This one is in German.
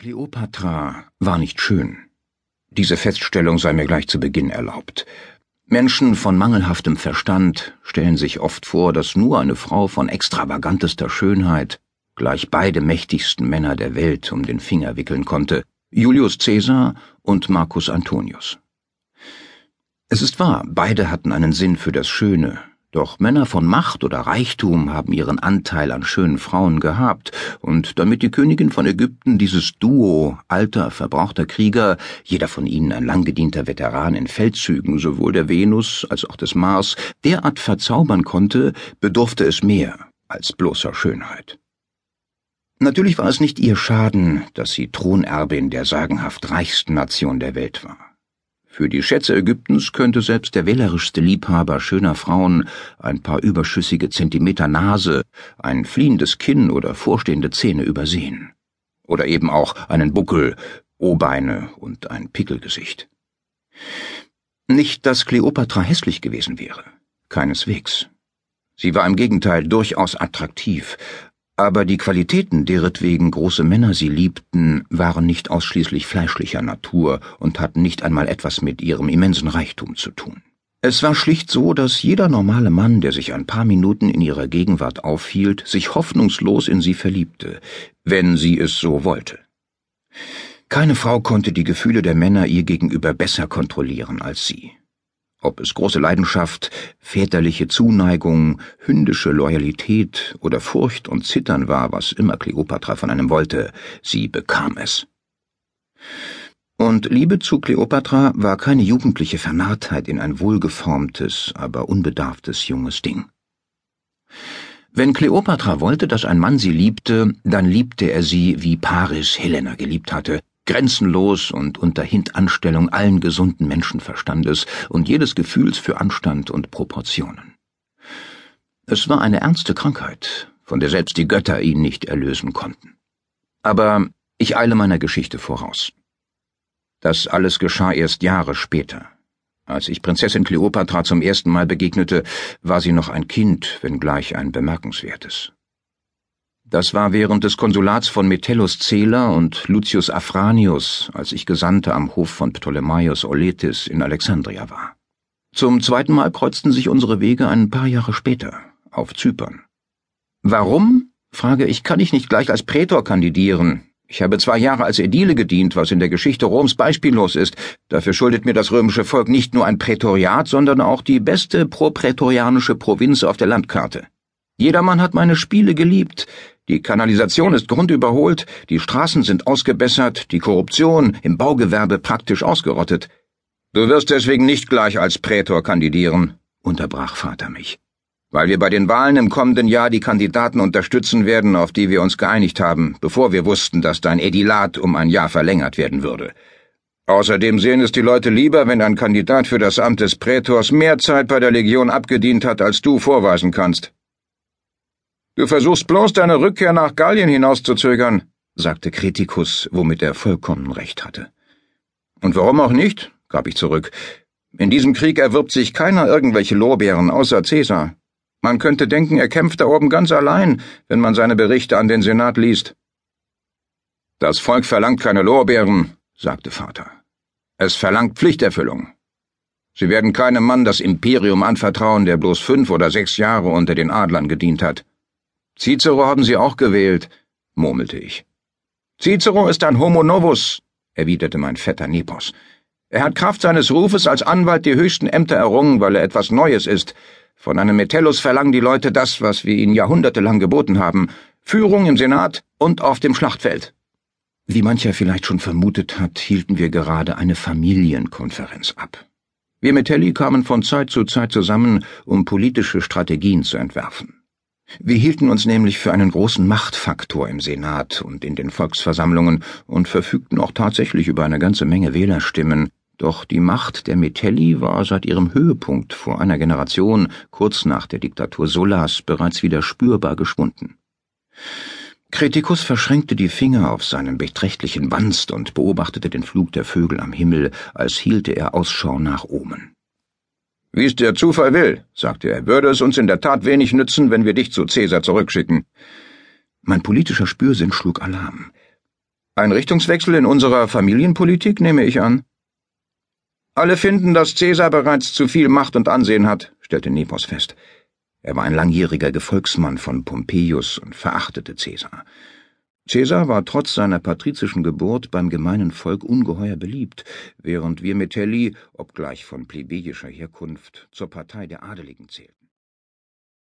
Kleopatra war nicht schön. Diese Feststellung sei mir gleich zu Beginn erlaubt. Menschen von mangelhaftem Verstand stellen sich oft vor, dass nur eine Frau von extravagantester Schönheit gleich beide mächtigsten Männer der Welt um den Finger wickeln konnte, Julius Caesar und Marcus Antonius. Es ist wahr, beide hatten einen Sinn für das Schöne, doch Männer von Macht oder Reichtum haben ihren Anteil an schönen Frauen gehabt, und damit die Königin von Ägypten dieses Duo alter, verbrauchter Krieger, jeder von ihnen ein langgedienter Veteran in Feldzügen, sowohl der Venus als auch des Mars, derart verzaubern konnte, bedurfte es mehr als bloßer Schönheit. Natürlich war es nicht ihr Schaden, dass sie Thronerbin der sagenhaft reichsten Nation der Welt war. Für die Schätze Ägyptens könnte selbst der wählerischste Liebhaber schöner Frauen ein paar überschüssige Zentimeter Nase, ein fliehendes Kinn oder vorstehende Zähne übersehen. Oder eben auch einen Buckel, O-Beine und ein Pickelgesicht. Nicht, dass Kleopatra hässlich gewesen wäre. Keineswegs. Sie war im Gegenteil durchaus attraktiv, aber die Qualitäten, deretwegen große Männer sie liebten, waren nicht ausschließlich fleischlicher Natur und hatten nicht einmal etwas mit ihrem immensen Reichtum zu tun. Es war schlicht so, dass jeder normale Mann, der sich ein paar Minuten in ihrer Gegenwart aufhielt, sich hoffnungslos in sie verliebte, wenn sie es so wollte. Keine Frau konnte die Gefühle der Männer ihr gegenüber besser kontrollieren als sie. Ob es große Leidenschaft, väterliche Zuneigung, hündische Loyalität oder Furcht und Zittern war, was immer Kleopatra von einem wollte, sie bekam es. Und Liebe zu Kleopatra war keine jugendliche Vernarrtheit in ein wohlgeformtes, aber unbedarftes junges Ding. Wenn Kleopatra wollte, dass ein Mann sie liebte, dann liebte er sie, wie Paris Helena geliebt hatte, grenzenlos und unter Hintanstellung allen gesunden Menschenverstandes und jedes Gefühls für Anstand und Proportionen. Es war eine ernste Krankheit, von der selbst die Götter ihn nicht erlösen konnten. Aber ich eile meiner Geschichte voraus. Das alles geschah erst Jahre später. Als ich Prinzessin Kleopatra zum ersten Mal begegnete, war sie noch ein Kind, wenngleich ein bemerkenswertes. Das war während des Konsulats von Metellus Celer und Lucius Afranius, als ich Gesandter am Hof von Ptolemaios Oletis in Alexandria war. Zum zweiten Mal kreuzten sich unsere Wege ein paar Jahre später, auf Zypern. Warum, frage ich, kann ich nicht gleich als Prätor kandidieren? Ich habe zwei Jahre als Ädile gedient, was in der Geschichte Roms beispiellos ist. Dafür schuldet mir das römische Volk nicht nur ein Prätoriat, sondern auch die beste proprätorianische Provinz auf der Landkarte. Jedermann hat meine Spiele geliebt, die Kanalisation ist grundüberholt, die Straßen sind ausgebessert, die Korruption im Baugewerbe praktisch ausgerottet. Du wirst deswegen nicht gleich als Prätor kandidieren, unterbrach Vater mich. Weil wir bei den Wahlen im kommenden Jahr die Kandidaten unterstützen werden, auf die wir uns geeinigt haben, bevor wir wussten, dass dein Edilat um ein Jahr verlängert werden würde. Außerdem sehen es die Leute lieber, wenn ein Kandidat für das Amt des Prätors mehr Zeit bei der Legion abgedient hat, als du vorweisen kannst. Du versuchst bloß deine Rückkehr nach Gallien hinauszuzögern, sagte Kritikus, womit er vollkommen recht hatte. Und warum auch nicht? gab ich zurück. In diesem Krieg erwirbt sich keiner irgendwelche Lorbeeren außer Cäsar. Man könnte denken, er kämpft da oben ganz allein, wenn man seine Berichte an den Senat liest. Das Volk verlangt keine Lorbeeren, sagte Vater. Es verlangt Pflichterfüllung. Sie werden keinem Mann das Imperium anvertrauen, der bloß fünf oder sechs Jahre unter den Adlern gedient hat. Cicero haben Sie auch gewählt, murmelte ich. Cicero ist ein Homo novus, erwiderte mein Vetter Nepos. Er hat Kraft seines Rufes als Anwalt die höchsten Ämter errungen, weil er etwas Neues ist. Von einem Metellus verlangen die Leute das, was wir ihnen jahrhundertelang geboten haben. Führung im Senat und auf dem Schlachtfeld. Wie mancher vielleicht schon vermutet hat, hielten wir gerade eine Familienkonferenz ab. Wir Metelli kamen von Zeit zu Zeit zusammen, um politische Strategien zu entwerfen. Wir hielten uns nämlich für einen großen Machtfaktor im Senat und in den Volksversammlungen und verfügten auch tatsächlich über eine ganze Menge Wählerstimmen, doch die Macht der Metelli war seit ihrem Höhepunkt vor einer Generation, kurz nach der Diktatur Sullas, bereits wieder spürbar geschwunden. Kritikus verschränkte die Finger auf seinem beträchtlichen Wanst und beobachtete den Flug der Vögel am Himmel, als hielte er Ausschau nach Omen. Wie es der Zufall will, sagte er, würde es uns in der Tat wenig nützen, wenn wir dich zu Cäsar zurückschicken. Mein politischer Spürsinn schlug Alarm. Ein Richtungswechsel in unserer Familienpolitik, nehme ich an. Alle finden, dass Caesar bereits zu viel Macht und Ansehen hat, stellte Nepos fest. Er war ein langjähriger Gefolgsmann von Pompeius und verachtete Caesar. Caesar war trotz seiner patrizischen Geburt beim gemeinen Volk ungeheuer beliebt, während wir Metelli, obgleich von plebejischer Herkunft, zur Partei der Adeligen zählten.